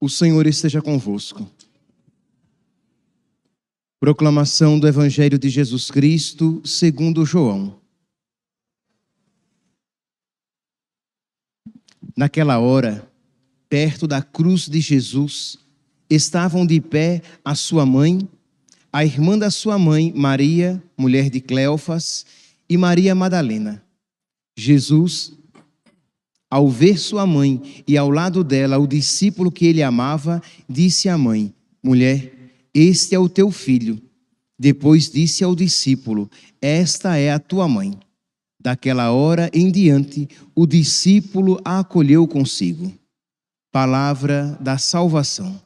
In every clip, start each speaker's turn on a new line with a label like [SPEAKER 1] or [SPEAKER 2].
[SPEAKER 1] O Senhor esteja convosco. Proclamação do Evangelho de Jesus Cristo, segundo João. Naquela hora, perto da cruz de Jesus, estavam de pé a sua mãe, a irmã da sua mãe, Maria, mulher de Cleofas, e Maria Madalena. Jesus ao ver sua mãe e ao lado dela o discípulo que ele amava, disse à mãe: Mulher, este é o teu filho. Depois disse ao discípulo: Esta é a tua mãe. Daquela hora em diante, o discípulo a acolheu consigo. Palavra da salvação.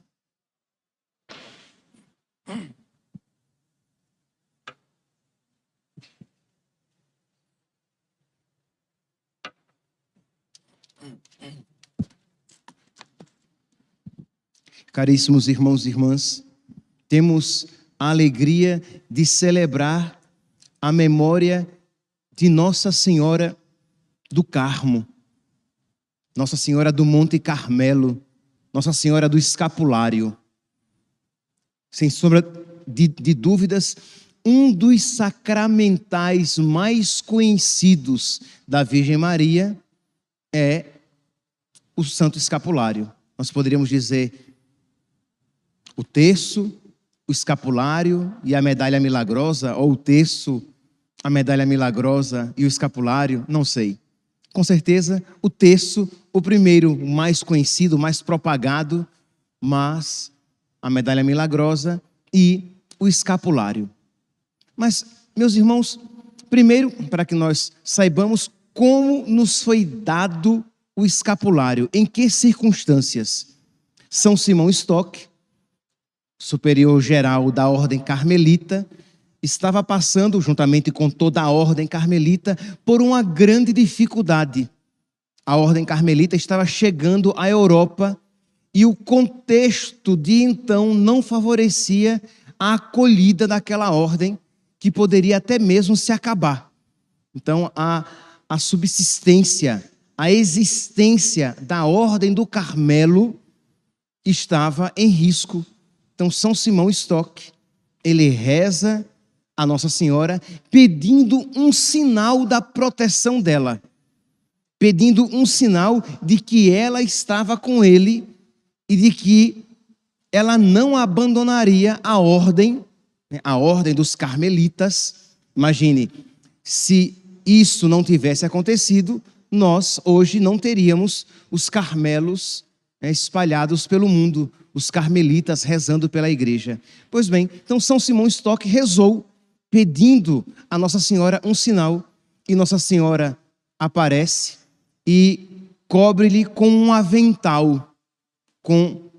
[SPEAKER 1] Caríssimos irmãos e irmãs, temos a alegria de celebrar a memória de Nossa Senhora do Carmo, Nossa Senhora do Monte Carmelo, Nossa Senhora do Escapulário. Sem sombra de, de dúvidas, um dos sacramentais mais conhecidos da Virgem Maria é o Santo Escapulário. Nós poderíamos dizer o terço, o escapulário e a medalha milagrosa, ou o terço, a medalha milagrosa e o escapulário, não sei. Com certeza, o terço, o primeiro, o mais conhecido, o mais propagado, mas a medalha milagrosa e o escapulário. Mas, meus irmãos, primeiro, para que nós saibamos como nos foi dado o escapulário, em que circunstâncias. São Simão Stock, superior geral da ordem carmelita, estava passando, juntamente com toda a ordem carmelita, por uma grande dificuldade. A ordem carmelita estava chegando à Europa e o contexto de então não favorecia a acolhida daquela ordem, que poderia até mesmo se acabar. Então, a, a subsistência, a existência da ordem do Carmelo estava em risco então, São Simão Stock, ele reza a Nossa Senhora pedindo um sinal da proteção dela, pedindo um sinal de que ela estava com ele e de que ela não abandonaria a ordem, né, a ordem dos carmelitas. Imagine, se isso não tivesse acontecido, nós hoje não teríamos os carmelos né, espalhados pelo mundo, os carmelitas rezando pela igreja. Pois bem, então São Simão Stock rezou pedindo a Nossa Senhora um sinal e Nossa Senhora aparece e cobre-lhe com um avental com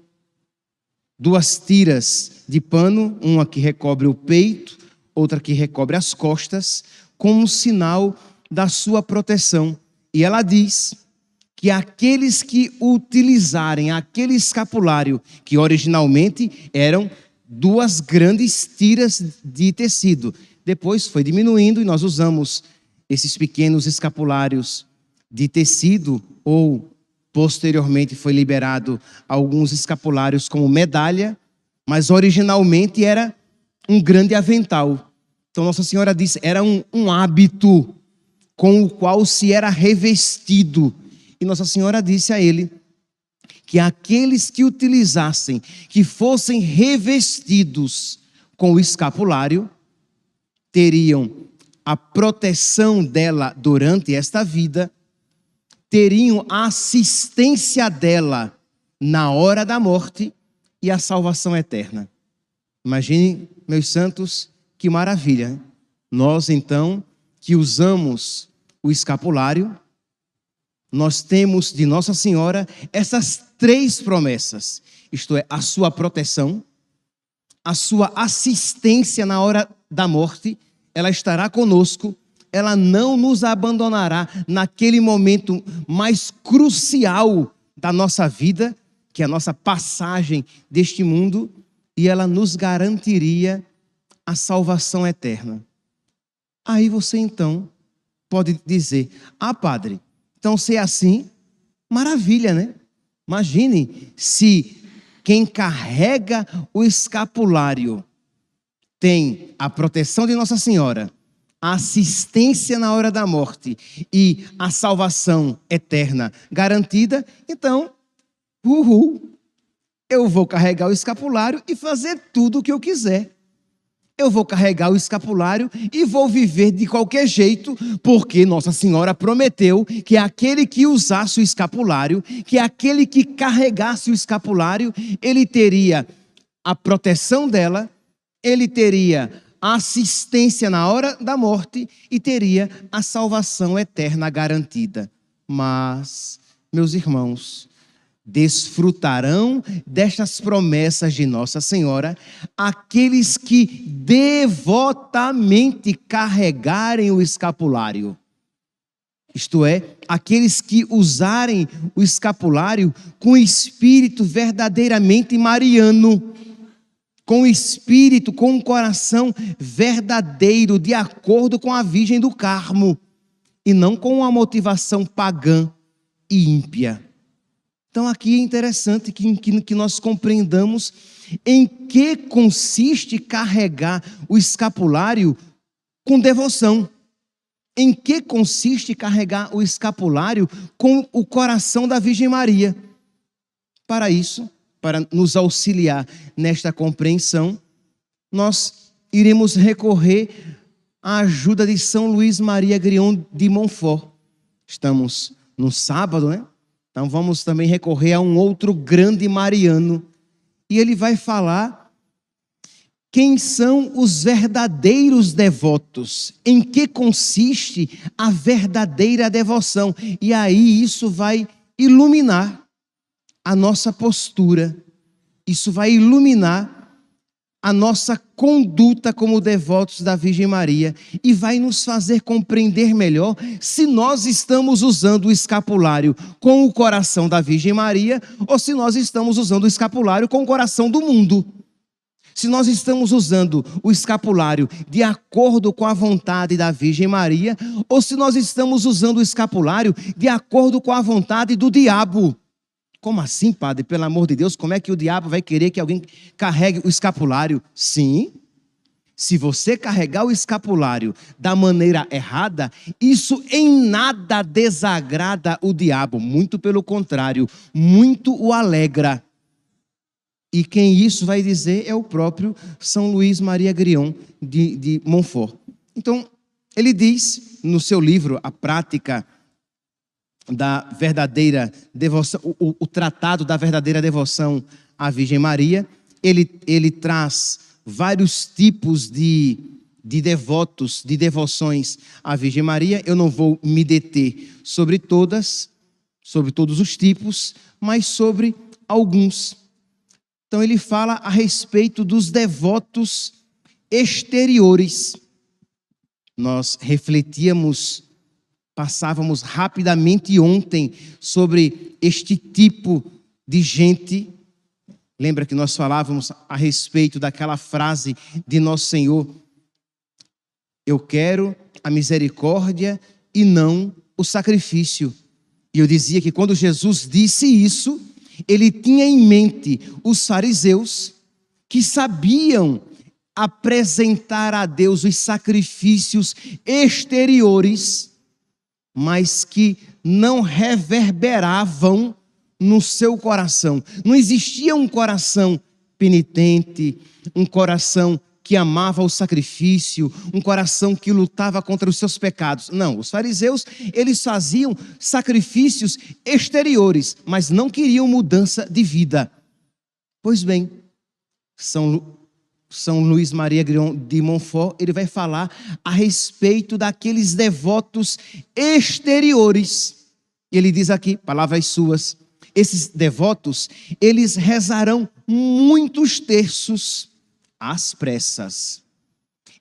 [SPEAKER 1] duas tiras de pano, uma que recobre o peito, outra que recobre as costas, como sinal da sua proteção. E ela diz que aqueles que utilizarem aquele escapulário, que originalmente eram duas grandes tiras de tecido, depois foi diminuindo e nós usamos esses pequenos escapulários de tecido ou posteriormente foi liberado alguns escapulários como medalha, mas originalmente era um grande avental. Então Nossa Senhora disse, era um, um hábito com o qual se era revestido e Nossa Senhora disse a ele que aqueles que utilizassem, que fossem revestidos com o escapulário, teriam a proteção dela durante esta vida, teriam a assistência dela na hora da morte e a salvação eterna. Imagine, meus santos, que maravilha. Nós, então, que usamos o escapulário, nós temos de Nossa Senhora essas três promessas: isto é, a sua proteção, a sua assistência na hora da morte, ela estará conosco, ela não nos abandonará naquele momento mais crucial da nossa vida, que é a nossa passagem deste mundo, e ela nos garantiria a salvação eterna. Aí você então pode dizer: Ah, Padre, então, se é assim, maravilha, né? Imagine se quem carrega o escapulário tem a proteção de Nossa Senhora, a assistência na hora da morte e a salvação eterna garantida, então, uhul, eu vou carregar o escapulário e fazer tudo o que eu quiser. Eu vou carregar o escapulário e vou viver de qualquer jeito, porque Nossa Senhora prometeu que aquele que usasse o escapulário, que aquele que carregasse o escapulário, ele teria a proteção dela ele teria assistência na hora da morte e teria a salvação eterna garantida. Mas, meus irmãos, desfrutarão destas promessas de Nossa Senhora aqueles que devotamente carregarem o escapulário. Isto é, aqueles que usarem o escapulário com espírito verdadeiramente mariano com espírito, com o coração verdadeiro, de acordo com a Virgem do Carmo, e não com uma motivação pagã e ímpia. Então, aqui é interessante que, que, que nós compreendamos em que consiste carregar o escapulário com devoção. Em que consiste carregar o escapulário com o coração da Virgem Maria? Para isso, para nos auxiliar nesta compreensão, nós iremos recorrer à ajuda de São Luís Maria Grion de Montfort. Estamos no sábado, né? Então vamos também recorrer a um outro grande mariano. E ele vai falar quem são os verdadeiros devotos, em que consiste a verdadeira devoção. E aí isso vai iluminar a nossa postura, isso vai iluminar a nossa conduta como devotos da Virgem Maria e vai nos fazer compreender melhor se nós estamos usando o escapulário com o coração da Virgem Maria ou se nós estamos usando o escapulário com o coração do mundo. Se nós estamos usando o escapulário de acordo com a vontade da Virgem Maria ou se nós estamos usando o escapulário de acordo com a vontade do diabo. Como assim, padre? Pelo amor de Deus, como é que o diabo vai querer que alguém carregue o escapulário? Sim. Se você carregar o escapulário da maneira errada, isso em nada desagrada o diabo, muito pelo contrário, muito o alegra. E quem isso vai dizer é o próprio São Luís Maria Grion de, de Montfort. Então, ele diz no seu livro, A Prática da verdadeira devoção, o, o, tratado da verdadeira devoção à Virgem Maria, ele, ele traz vários tipos de, de devotos, de devoções à Virgem Maria. Eu não vou me deter sobre todas, sobre todos os tipos, mas sobre alguns. Então ele fala a respeito dos devotos exteriores. Nós refletíamos Passávamos rapidamente ontem sobre este tipo de gente. Lembra que nós falávamos a respeito daquela frase de Nosso Senhor: Eu quero a misericórdia e não o sacrifício. E eu dizia que quando Jesus disse isso, ele tinha em mente os fariseus que sabiam apresentar a Deus os sacrifícios exteriores mas que não reverberavam no seu coração. Não existia um coração penitente, um coração que amava o sacrifício, um coração que lutava contra os seus pecados. Não, os fariseus, eles faziam sacrifícios exteriores, mas não queriam mudança de vida. Pois bem, São são Luís Maria de Montfort, ele vai falar a respeito daqueles devotos exteriores. Ele diz aqui, palavras suas, esses devotos, eles rezarão muitos terços às pressas.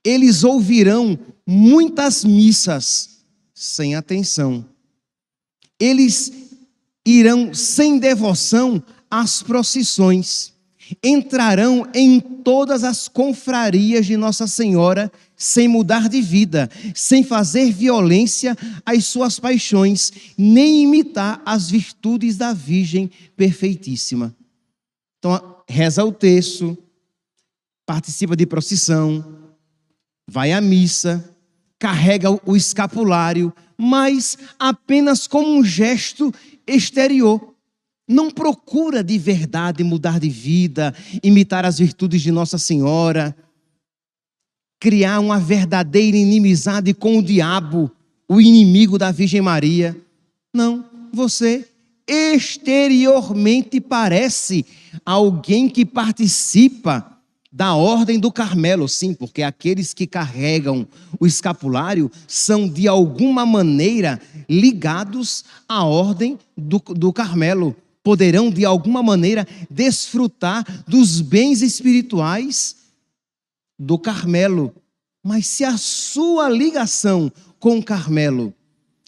[SPEAKER 1] Eles ouvirão muitas missas sem atenção. Eles irão sem devoção às procissões entrarão em todas as confrarias de Nossa Senhora sem mudar de vida, sem fazer violência às suas paixões, nem imitar as virtudes da Virgem perfeitíssima. Então, reza o texto, participa de procissão, vai à missa, carrega o escapulário, mas apenas como um gesto exterior. Não procura de verdade mudar de vida, imitar as virtudes de Nossa Senhora, criar uma verdadeira inimizade com o diabo, o inimigo da Virgem Maria. Não, você exteriormente parece alguém que participa da ordem do Carmelo, sim, porque aqueles que carregam o escapulário são de alguma maneira ligados à ordem do, do Carmelo. Poderão de alguma maneira desfrutar dos bens espirituais do Carmelo. Mas se a sua ligação com o Carmelo,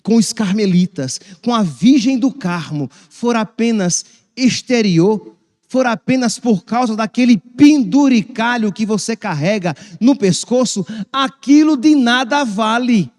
[SPEAKER 1] com os carmelitas, com a Virgem do Carmo, for apenas exterior, for apenas por causa daquele penduricalho que você carrega no pescoço, aquilo de nada vale.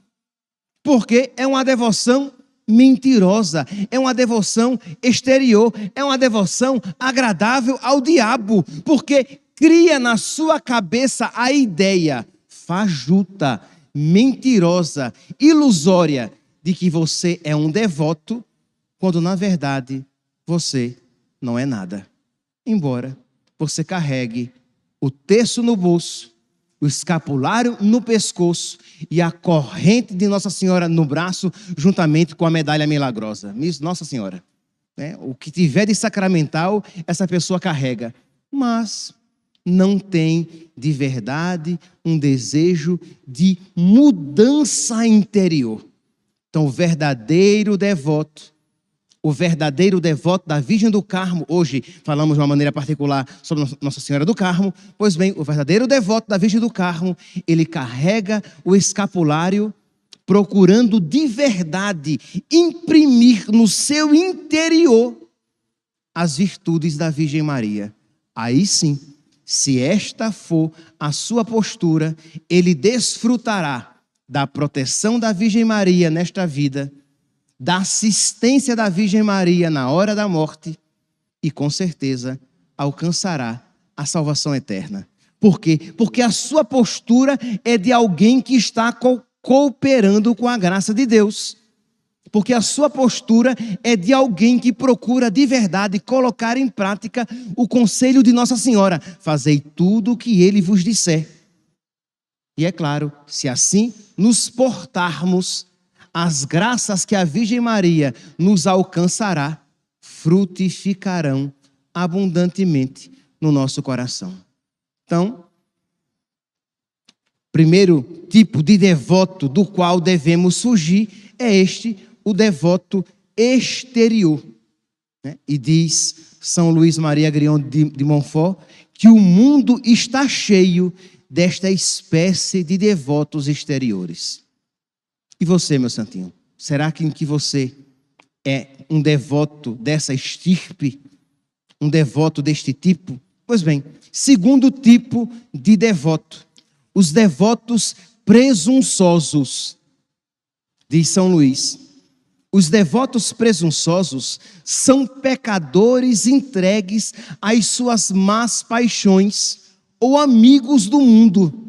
[SPEAKER 1] Porque é uma devoção mentirosa, é uma devoção exterior, é uma devoção agradável ao diabo, porque cria na sua cabeça a ideia fajuta, mentirosa, ilusória de que você é um devoto, quando na verdade você não é nada. Embora você carregue o terço no bolso, o escapulário no pescoço e a corrente de Nossa Senhora no braço, juntamente com a medalha milagrosa. Nossa Senhora. Né? O que tiver de sacramental, essa pessoa carrega. Mas não tem de verdade um desejo de mudança interior. Então, o verdadeiro devoto o verdadeiro devoto da Virgem do Carmo, hoje falamos de uma maneira particular sobre Nossa Senhora do Carmo, pois bem, o verdadeiro devoto da Virgem do Carmo, ele carrega o escapulário procurando de verdade imprimir no seu interior as virtudes da Virgem Maria. Aí sim, se esta for a sua postura, ele desfrutará da proteção da Virgem Maria nesta vida da assistência da Virgem Maria na hora da morte e com certeza alcançará a salvação eterna. Por quê? Porque a sua postura é de alguém que está co cooperando com a graça de Deus. Porque a sua postura é de alguém que procura de verdade colocar em prática o conselho de Nossa Senhora: fazei tudo o que ele vos disser. E é claro, se assim nos portarmos, as graças que a Virgem Maria nos alcançará frutificarão abundantemente no nosso coração. Então, primeiro tipo de devoto do qual devemos fugir é este, o devoto exterior. Né? E diz São Luís Maria Grion de Montfort que o mundo está cheio desta espécie de devotos exteriores. E você, meu santinho? Será que, que você é um devoto dessa estirpe? Um devoto deste tipo? Pois bem, segundo tipo de devoto, os devotos presunçosos, diz São Luís. Os devotos presunçosos são pecadores entregues às suas más paixões ou amigos do mundo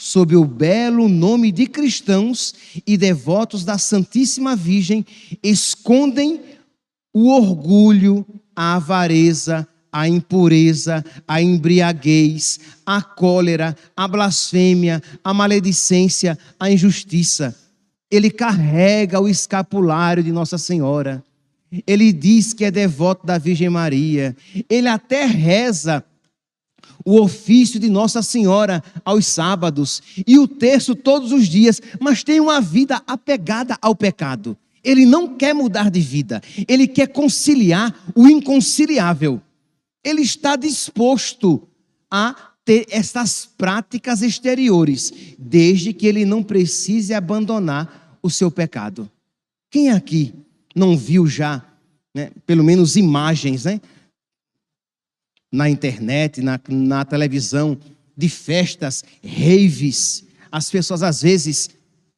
[SPEAKER 1] sob o belo nome de cristãos e devotos da Santíssima Virgem, escondem o orgulho, a avareza, a impureza, a embriaguez, a cólera, a blasfêmia, a maledicência, a injustiça. Ele carrega o escapulário de Nossa Senhora. Ele diz que é devoto da Virgem Maria. Ele até reza o ofício de Nossa Senhora aos sábados e o terço todos os dias, mas tem uma vida apegada ao pecado. Ele não quer mudar de vida, ele quer conciliar o inconciliável. Ele está disposto a ter essas práticas exteriores, desde que ele não precise abandonar o seu pecado. Quem aqui não viu já, né, pelo menos imagens, né, na internet, na, na televisão, de festas, raves. As pessoas, às vezes,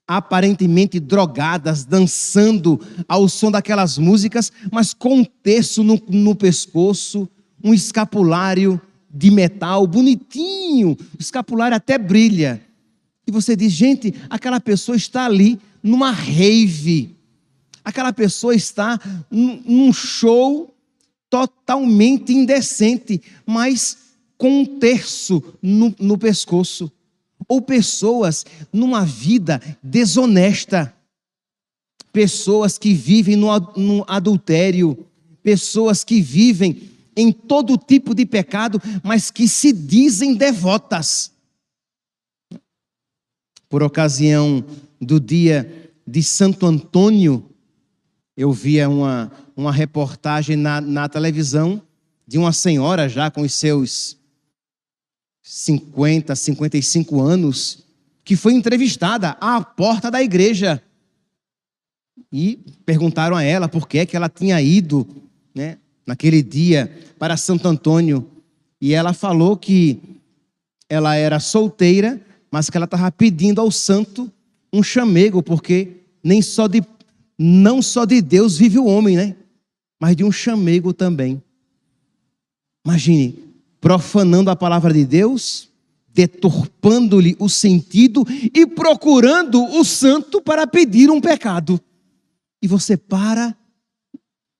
[SPEAKER 1] aparentemente drogadas, dançando ao som daquelas músicas, mas com um terço no, no pescoço, um escapulário de metal, bonitinho, o escapulário até brilha. E você diz, gente, aquela pessoa está ali numa rave. Aquela pessoa está num show totalmente indecente, mas com um terço no, no pescoço. Ou pessoas numa vida desonesta. Pessoas que vivem no, no adultério. Pessoas que vivem em todo tipo de pecado, mas que se dizem devotas. Por ocasião do dia de Santo Antônio, eu via uma, uma reportagem na, na televisão de uma senhora já com os seus 50, 55 anos, que foi entrevistada à porta da igreja. E perguntaram a ela por que, que ela tinha ido né, naquele dia para Santo Antônio. E ela falou que ela era solteira, mas que ela estava pedindo ao santo um chamego, porque nem só de não só de Deus vive o homem, né? Mas de um chamego também. Imagine, profanando a palavra de Deus, deturpando-lhe o sentido e procurando o santo para pedir um pecado. E você para,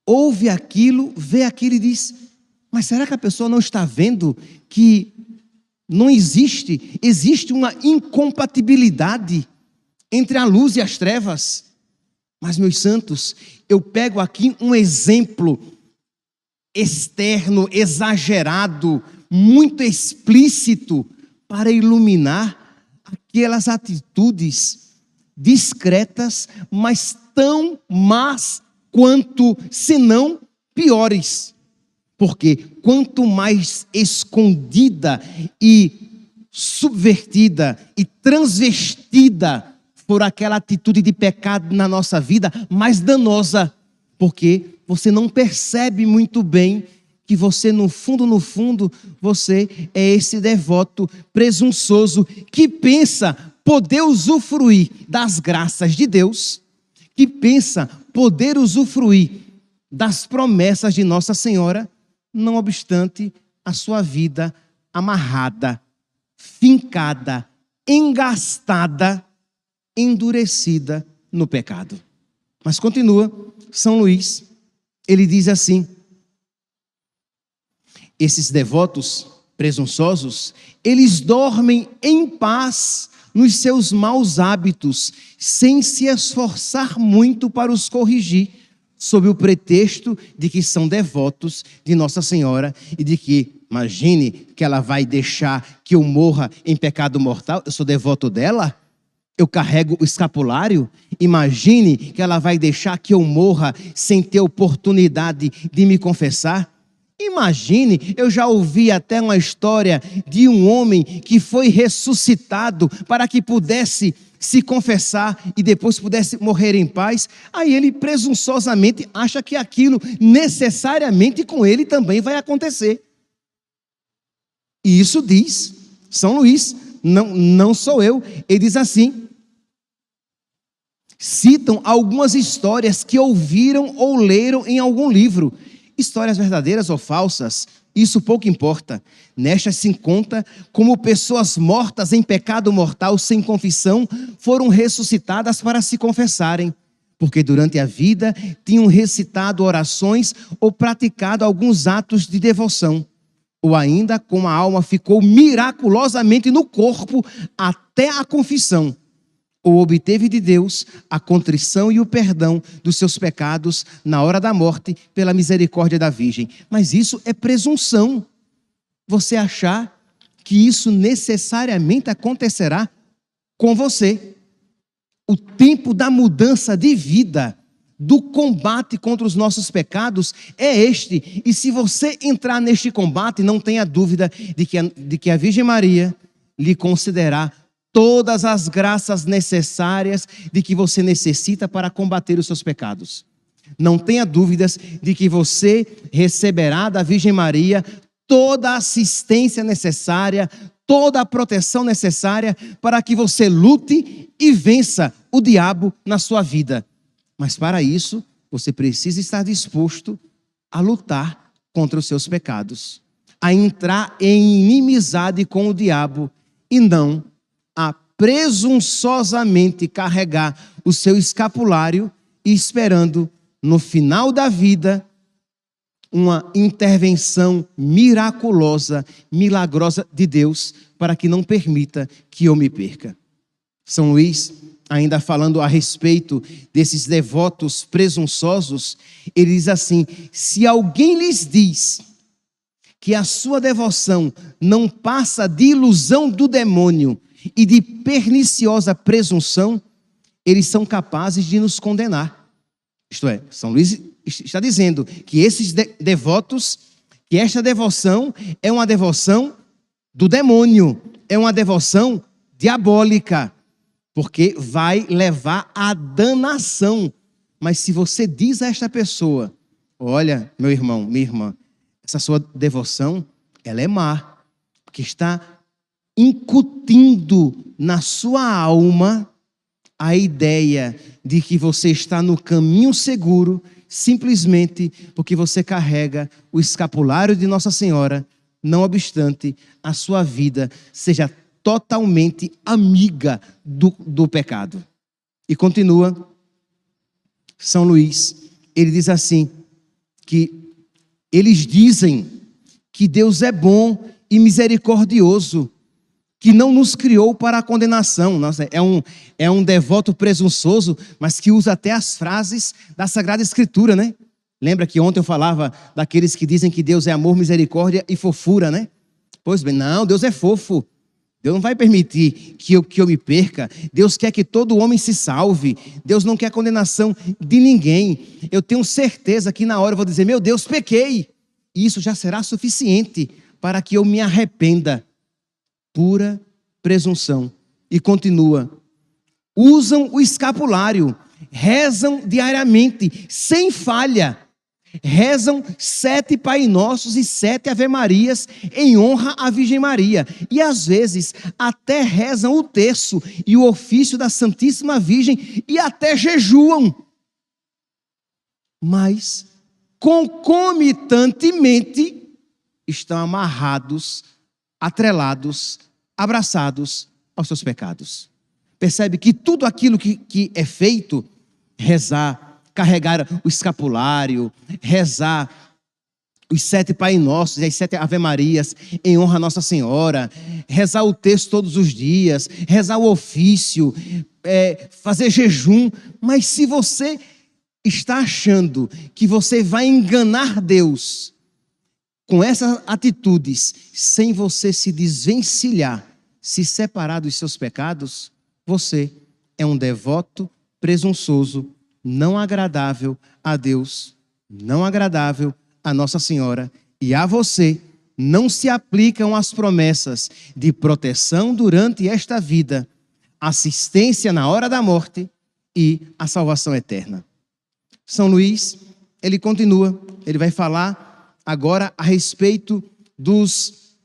[SPEAKER 1] ouve aquilo, vê aquilo e diz: Mas será que a pessoa não está vendo que não existe, existe uma incompatibilidade entre a luz e as trevas? Mas, meus santos, eu pego aqui um exemplo externo, exagerado, muito explícito, para iluminar aquelas atitudes discretas, mas tão más quanto, se não piores. Porque quanto mais escondida e subvertida e transvestida por aquela atitude de pecado na nossa vida mais danosa, porque você não percebe muito bem que você, no fundo, no fundo, você é esse devoto presunçoso que pensa poder usufruir das graças de Deus, que pensa poder usufruir das promessas de Nossa Senhora, não obstante a sua vida amarrada, fincada, engastada endurecida no pecado. Mas continua, São Luís, ele diz assim: esses devotos presunçosos, eles dormem em paz nos seus maus hábitos, sem se esforçar muito para os corrigir, sob o pretexto de que são devotos de Nossa Senhora e de que, imagine que ela vai deixar que eu morra em pecado mortal, eu sou devoto dela eu carrego o escapulário, imagine que ela vai deixar que eu morra sem ter oportunidade de me confessar. Imagine, eu já ouvi até uma história de um homem que foi ressuscitado para que pudesse se confessar e depois pudesse morrer em paz. Aí ele presunçosamente acha que aquilo necessariamente com ele também vai acontecer. E isso diz São Luís, não, não sou eu. Ele diz assim: citam algumas histórias que ouviram ou leram em algum livro. Histórias verdadeiras ou falsas, isso pouco importa. Nestas se conta como pessoas mortas em pecado mortal sem confissão foram ressuscitadas para se confessarem, porque durante a vida tinham recitado orações ou praticado alguns atos de devoção ou ainda como a alma ficou miraculosamente no corpo até a confissão, ou obteve de Deus a contrição e o perdão dos seus pecados na hora da morte pela misericórdia da Virgem. Mas isso é presunção. Você achar que isso necessariamente acontecerá com você. O tempo da mudança de vida do combate contra os nossos pecados é este. E se você entrar neste combate, não tenha dúvida de que a, de que a Virgem Maria lhe concederá todas as graças necessárias de que você necessita para combater os seus pecados. Não tenha dúvidas de que você receberá da Virgem Maria toda a assistência necessária, toda a proteção necessária para que você lute e vença o diabo na sua vida. Mas para isso, você precisa estar disposto a lutar contra os seus pecados, a entrar em inimizade com o diabo e não presunçosamente carregar o seu escapulário e esperando no final da vida uma intervenção miraculosa, milagrosa de Deus para que não permita que eu me perca. São Luís, ainda falando a respeito desses devotos presunçosos, ele diz assim: se alguém lhes diz que a sua devoção não passa de ilusão do demônio e de perniciosa presunção, eles são capazes de nos condenar. Isto é, São Luís está dizendo que esses devotos, que esta devoção é uma devoção do demônio, é uma devoção diabólica, porque vai levar à danação. Mas se você diz a esta pessoa, olha, meu irmão, minha irmã, essa sua devoção, ela é má, porque está incutindo na sua alma a ideia de que você está no caminho seguro, simplesmente porque você carrega o escapulário de Nossa Senhora, não obstante a sua vida seja totalmente amiga do, do pecado. E continua, São Luís, ele diz assim: que eles dizem que Deus é bom e misericordioso, que não nos criou para a condenação. Nossa, é um, é um devoto presunçoso, mas que usa até as frases da Sagrada Escritura, né? Lembra que ontem eu falava daqueles que dizem que Deus é amor, misericórdia e fofura, né? Pois bem, não, Deus é fofo. Deus não vai permitir que eu, que eu me perca. Deus quer que todo homem se salve. Deus não quer condenação de ninguém. Eu tenho certeza que na hora eu vou dizer: Meu Deus, pequei. E isso já será suficiente para que eu me arrependa. Pura presunção. E continua: usam o escapulário, rezam diariamente, sem falha rezam sete Pai Nossos e sete Ave Marias em honra à Virgem Maria. E às vezes até rezam o terço e o ofício da Santíssima Virgem e até jejuam. Mas concomitantemente estão amarrados, atrelados, abraçados aos seus pecados. Percebe que tudo aquilo que, que é feito, rezar, carregar o escapulário, rezar os sete Pai Nossos e as sete Ave Marias em honra a Nossa Senhora, rezar o texto todos os dias, rezar o ofício, é, fazer jejum. Mas se você está achando que você vai enganar Deus com essas atitudes, sem você se desvencilhar, se separar dos seus pecados, você é um devoto presunçoso não agradável a Deus, não agradável a Nossa Senhora e a você, não se aplicam as promessas de proteção durante esta vida, assistência na hora da morte e a salvação eterna. São Luís, ele continua, ele vai falar agora a respeito dos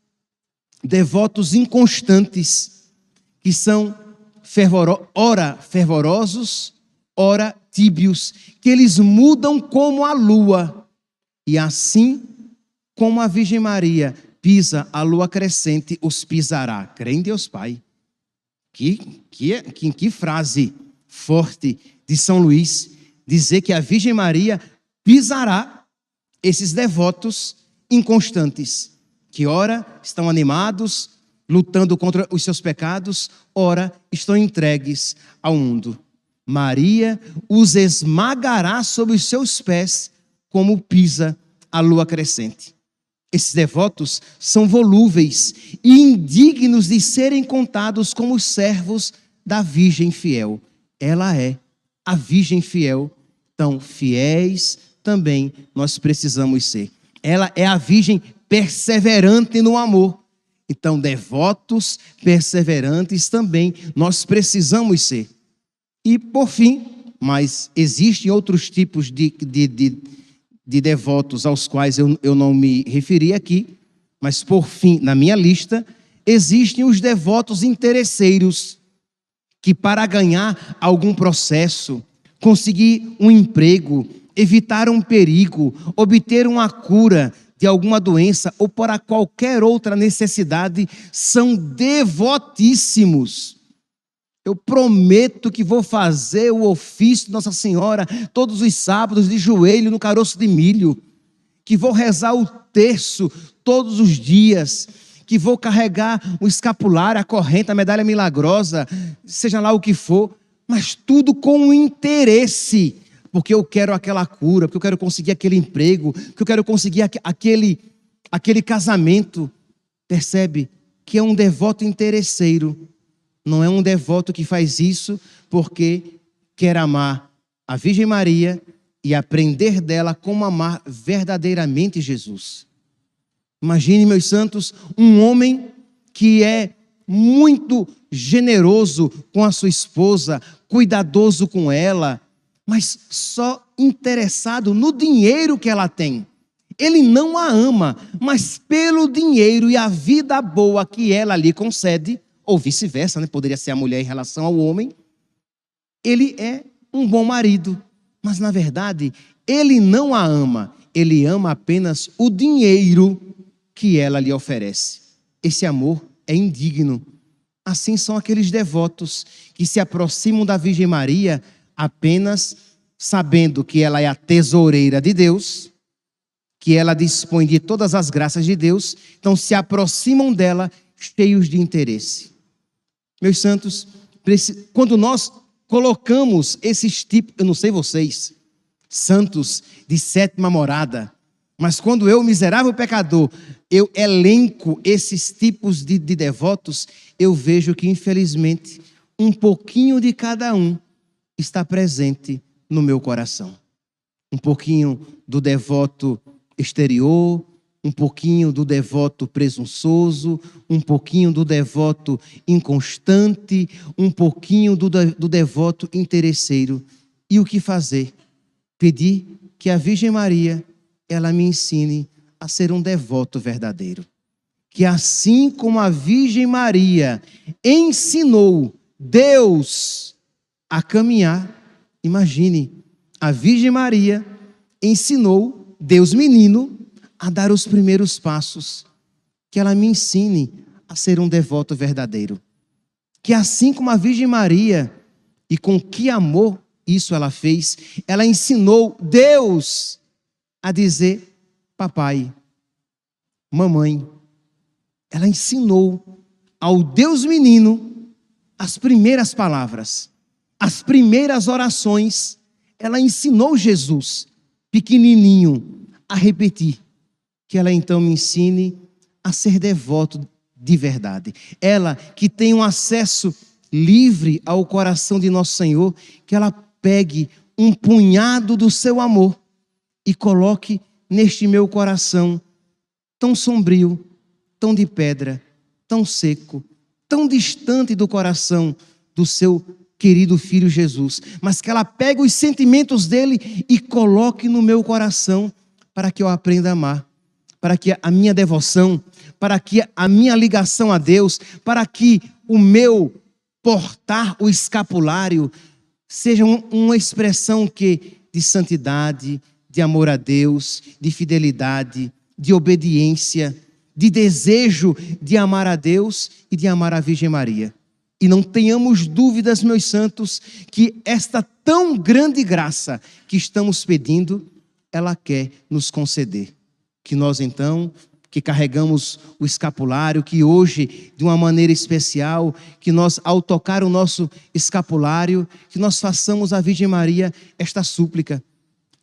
[SPEAKER 1] devotos inconstantes, que são fervoro, ora fervorosos, ora tíbios, que eles mudam como a lua. E assim como a Virgem Maria pisa a lua crescente, os pisará. Crê em Deus Pai. Que, que, que, que frase forte de São Luís, dizer que a Virgem Maria pisará esses devotos inconstantes, que ora estão animados, lutando contra os seus pecados, ora estão entregues ao mundo. Maria os esmagará sob os seus pés, como pisa a lua crescente. Esses devotos são volúveis e indignos de serem contados como servos da Virgem fiel. Ela é a Virgem fiel, tão fiéis também nós precisamos ser. Ela é a Virgem perseverante no amor. Então, devotos perseverantes também nós precisamos ser. E, por fim, mas existem outros tipos de, de, de, de devotos aos quais eu, eu não me referi aqui, mas, por fim, na minha lista, existem os devotos interesseiros, que para ganhar algum processo, conseguir um emprego, evitar um perigo, obter uma cura, de alguma doença ou para qualquer outra necessidade, são devotíssimos. Eu prometo que vou fazer o ofício de Nossa Senhora todos os sábados de joelho no caroço de milho, que vou rezar o terço todos os dias, que vou carregar o escapulário, a corrente, a medalha milagrosa, seja lá o que for, mas tudo com interesse, porque eu quero aquela cura, porque eu quero conseguir aquele emprego, porque eu quero conseguir aquele, aquele casamento. Percebe que é um devoto interesseiro, não é um devoto que faz isso porque quer amar a Virgem Maria e aprender dela como amar verdadeiramente Jesus. Imagine, meus santos, um homem que é muito generoso com a sua esposa, cuidadoso com ela, mas só interessado no dinheiro que ela tem. Ele não a ama, mas pelo dinheiro e a vida boa que ela lhe concede, ou vice-versa, né? poderia ser a mulher em relação ao homem, ele é um bom marido, mas na verdade, ele não a ama, ele ama apenas o dinheiro que ela lhe oferece. Esse amor é indigno. Assim são aqueles devotos que se aproximam da Virgem Maria apenas sabendo que ela é a tesoureira de Deus, que ela dispõe de todas as graças de Deus, então se aproximam dela cheios de interesse. Meus santos, quando nós colocamos esses tipos, eu não sei vocês, santos de sétima morada, mas quando eu, miserável pecador, eu elenco esses tipos de, de devotos, eu vejo que, infelizmente, um pouquinho de cada um está presente no meu coração. Um pouquinho do devoto exterior, um pouquinho do devoto presunçoso, um pouquinho do devoto inconstante, um pouquinho do, do devoto interesseiro. E o que fazer? Pedir que a Virgem Maria ela me ensine a ser um devoto verdadeiro. Que assim como a Virgem Maria ensinou Deus a caminhar, imagine, a Virgem Maria ensinou Deus menino a dar os primeiros passos. Que ela me ensine a ser um devoto verdadeiro. Que assim como a Virgem Maria, e com que amor isso ela fez, ela ensinou Deus a dizer papai, mamãe. Ela ensinou ao Deus menino as primeiras palavras, as primeiras orações. Ela ensinou Jesus, pequenininho, a repetir. Que ela então me ensine a ser devoto de verdade. Ela que tem um acesso livre ao coração de nosso Senhor, que ela pegue um punhado do seu amor e coloque neste meu coração tão sombrio, tão de pedra, tão seco, tão distante do coração do seu querido filho Jesus, mas que ela pegue os sentimentos dele e coloque no meu coração para que eu aprenda a amar, para que a minha devoção, para que a minha ligação a Deus, para que o meu portar o escapulário seja uma expressão que de santidade, de amor a Deus, de fidelidade, de obediência, de desejo de amar a Deus e de amar a Virgem Maria. E não tenhamos dúvidas, meus santos, que esta tão grande graça que estamos pedindo, ela quer nos conceder. Que nós então, que carregamos o escapulário, que hoje, de uma maneira especial, que nós, ao tocar o nosso escapulário, que nós façamos à Virgem Maria esta súplica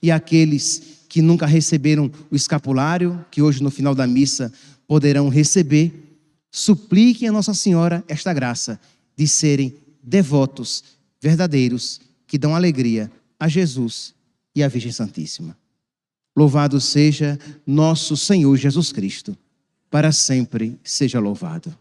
[SPEAKER 1] e aqueles que nunca receberam o escapulário, que hoje no final da missa poderão receber, supliquem a Nossa Senhora esta graça de serem devotos verdadeiros que dão alegria a Jesus e à Virgem Santíssima. Louvado seja nosso Senhor Jesus Cristo, para sempre seja louvado.